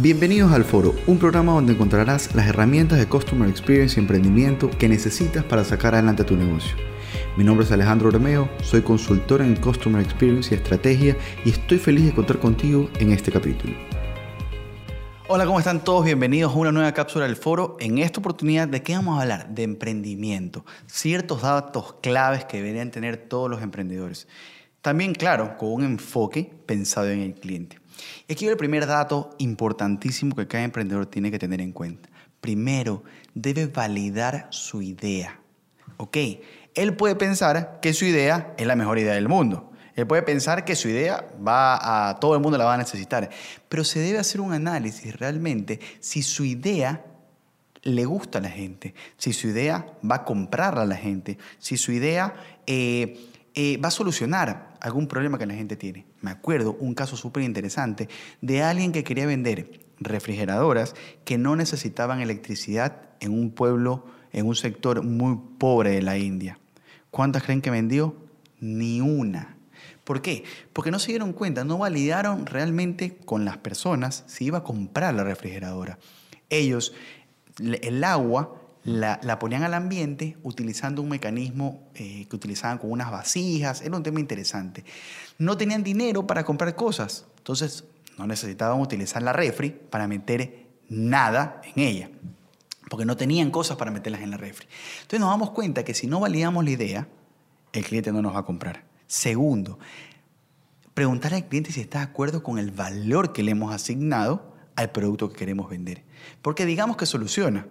Bienvenidos al Foro, un programa donde encontrarás las herramientas de Customer Experience y emprendimiento que necesitas para sacar adelante tu negocio. Mi nombre es Alejandro Romeo, soy consultor en Customer Experience y Estrategia y estoy feliz de contar contigo en este capítulo. Hola, ¿cómo están todos? Bienvenidos a una nueva cápsula del foro. En esta oportunidad, ¿de qué vamos a hablar? De emprendimiento. Ciertos datos claves que deberían tener todos los emprendedores. También, claro, con un enfoque pensado en el cliente. Y aquí el primer dato importantísimo que cada emprendedor tiene que tener en cuenta. Primero, debe validar su idea. ¿Ok? Él puede pensar que su idea es la mejor idea del mundo él puede pensar que su idea va a todo el mundo la va a necesitar, pero se debe hacer un análisis realmente si su idea le gusta a la gente, si su idea va a comprarla a la gente, si su idea eh, eh, va a solucionar algún problema que la gente tiene. Me acuerdo un caso súper interesante de alguien que quería vender refrigeradoras que no necesitaban electricidad en un pueblo, en un sector muy pobre de la India. ¿Cuántas creen que vendió? Ni una. ¿Por qué? Porque no se dieron cuenta, no validaron realmente con las personas si iba a comprar la refrigeradora. Ellos, el agua la, ponían al ambiente utilizando un mecanismo eh, que utilizaban con unas vasijas, era un tema interesante. No tenían dinero para comprar cosas, entonces no necesitaban utilizar la refri para meter nada en ella, porque no tenían cosas para meterlas en la refri. Entonces nos damos cuenta que si no validamos la idea, el cliente no nos va a comprar. Segundo, preguntar al cliente si está de acuerdo con el valor que le hemos asignado al producto que queremos vender. Porque digamos que soluciona.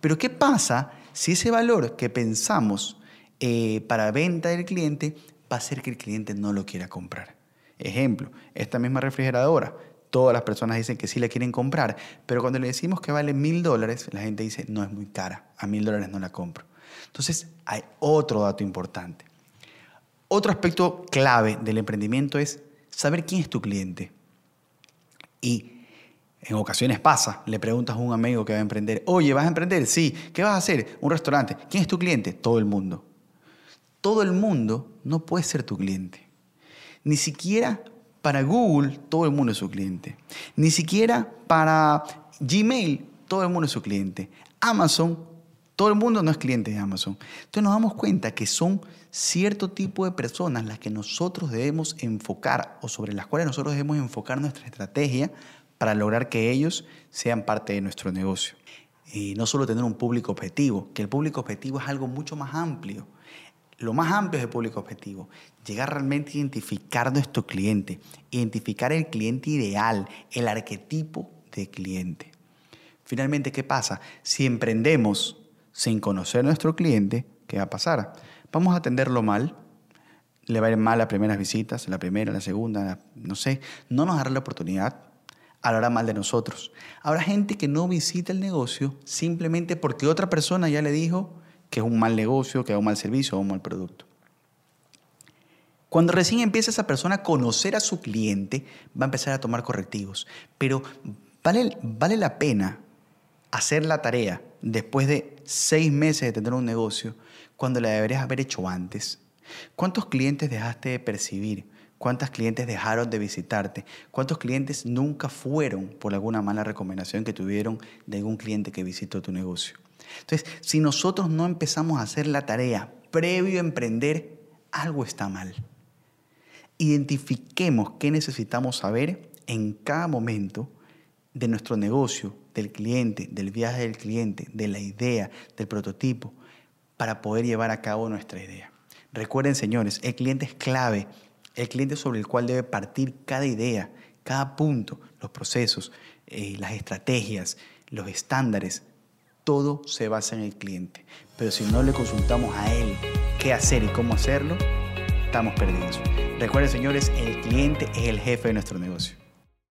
Pero ¿qué pasa si ese valor que pensamos eh, para venta del cliente va a hacer que el cliente no lo quiera comprar? Ejemplo, esta misma refrigeradora, todas las personas dicen que sí la quieren comprar, pero cuando le decimos que vale mil dólares, la gente dice, no es muy cara, a mil dólares no la compro. Entonces, hay otro dato importante. Otro aspecto clave del emprendimiento es saber quién es tu cliente. Y en ocasiones pasa, le preguntas a un amigo que va a emprender, oye, ¿vas a emprender? Sí, ¿qué vas a hacer? Un restaurante. ¿Quién es tu cliente? Todo el mundo. Todo el mundo no puede ser tu cliente. Ni siquiera para Google todo el mundo es su cliente. Ni siquiera para Gmail todo el mundo es su cliente. Amazon todo el mundo no es cliente de Amazon. Entonces nos damos cuenta que son cierto tipo de personas las que nosotros debemos enfocar o sobre las cuales nosotros debemos enfocar nuestra estrategia para lograr que ellos sean parte de nuestro negocio. Y no solo tener un público objetivo, que el público objetivo es algo mucho más amplio. Lo más amplio es el público objetivo. Llegar realmente a identificar nuestro cliente, identificar el cliente ideal, el arquetipo de cliente. Finalmente, ¿qué pasa? Si emprendemos sin conocer a nuestro cliente, ¿qué va a pasar? Vamos a atenderlo mal, le va a ir mal las primeras visitas, la primera, la segunda, no sé, no nos dará la oportunidad, hablará mal de nosotros. Habrá gente que no visita el negocio simplemente porque otra persona ya le dijo que es un mal negocio, que es un mal servicio o un mal producto. Cuando recién empieza esa persona a conocer a su cliente, va a empezar a tomar correctivos. Pero vale, vale la pena hacer la tarea después de seis meses de tener un negocio cuando la deberías haber hecho antes? ¿Cuántos clientes dejaste de percibir? ¿Cuántos clientes dejaron de visitarte? ¿Cuántos clientes nunca fueron por alguna mala recomendación que tuvieron de algún cliente que visitó tu negocio? Entonces, si nosotros no empezamos a hacer la tarea previo a emprender, algo está mal. Identifiquemos qué necesitamos saber en cada momento de nuestro negocio, del cliente, del viaje del cliente, de la idea, del prototipo, para poder llevar a cabo nuestra idea. Recuerden, señores, el cliente es clave, el cliente sobre el cual debe partir cada idea, cada punto, los procesos, eh, las estrategias, los estándares, todo se basa en el cliente. Pero si no le consultamos a él qué hacer y cómo hacerlo, estamos perdidos. Recuerden, señores, el cliente es el jefe de nuestro negocio.